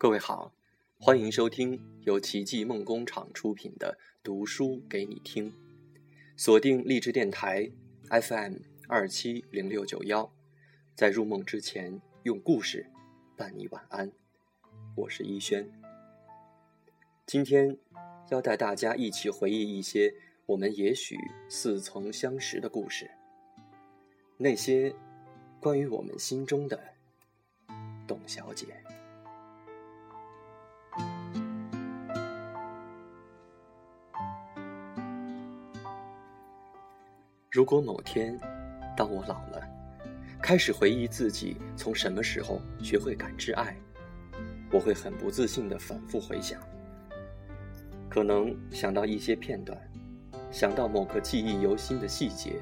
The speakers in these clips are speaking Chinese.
各位好，欢迎收听由奇迹梦工厂出品的《读书给你听》，锁定励志电台 FM 二七零六九幺，在入梦之前用故事伴你晚安。我是一轩，今天要带大家一起回忆一些我们也许似曾相识的故事，那些关于我们心中的董小姐。如果某天，当我老了，开始回忆自己从什么时候学会感知爱，我会很不自信地反复回想，可能想到一些片段，想到某个记忆犹新的细节，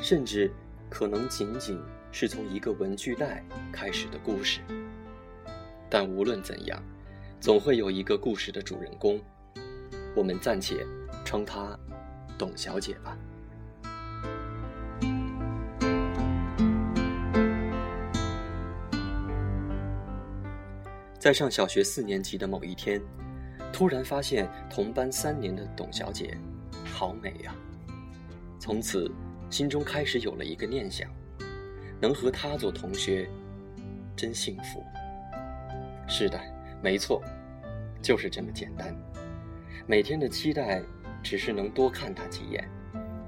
甚至可能仅仅是从一个文具袋开始的故事。但无论怎样，总会有一个故事的主人公，我们暂且称她董小姐吧。在上小学四年级的某一天，突然发现同班三年的董小姐，好美呀！从此，心中开始有了一个念想：能和她做同学，真幸福。是的，没错，就是这么简单。每天的期待，只是能多看她几眼，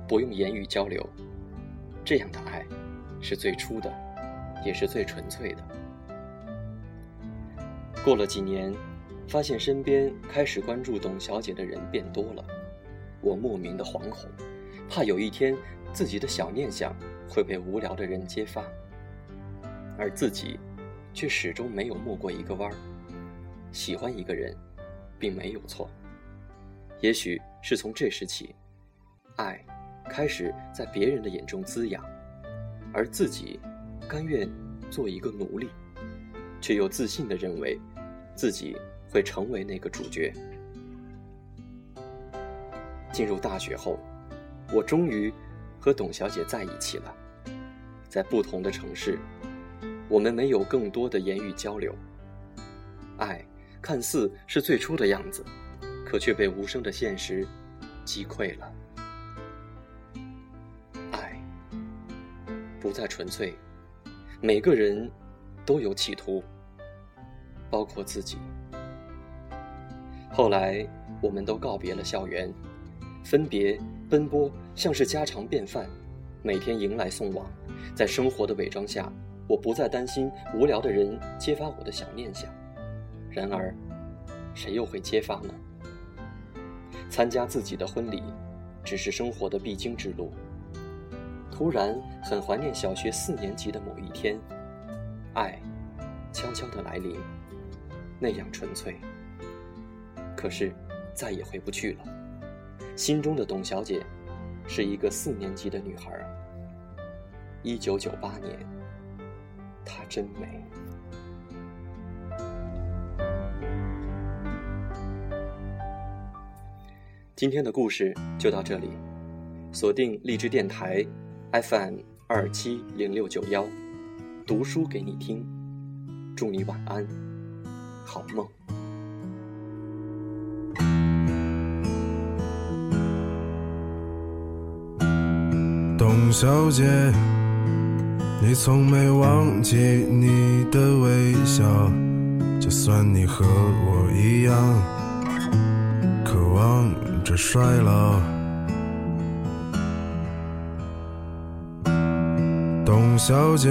不用言语交流。这样的爱，是最初的，也是最纯粹的。过了几年，发现身边开始关注董小姐的人变多了，我莫名的惶恐，怕有一天自己的小念想会被无聊的人揭发，而自己却始终没有没过一个弯儿。喜欢一个人，并没有错，也许是从这时起，爱开始在别人的眼中滋养，而自己甘愿做一个奴隶，却又自信地认为。自己会成为那个主角。进入大学后，我终于和董小姐在一起了。在不同的城市，我们没有更多的言语交流。爱看似是最初的样子，可却被无声的现实击溃了。爱不再纯粹，每个人都有企图。包括自己。后来，我们都告别了校园，分别奔波像是家常便饭，每天迎来送往。在生活的伪装下，我不再担心无聊的人揭发我的小念想。然而，谁又会揭发呢？参加自己的婚礼，只是生活的必经之路。突然，很怀念小学四年级的某一天，爱悄悄的来临。那样纯粹，可是再也回不去了。心中的董小姐，是一个四年级的女孩。一九九八年，她真美。今天的故事就到这里，锁定荔枝电台 FM 二七零六九幺，读书给你听，祝你晚安。好梦，董小姐，你从没忘记你的微笑，就算你和我一样，渴望着衰老。董小姐。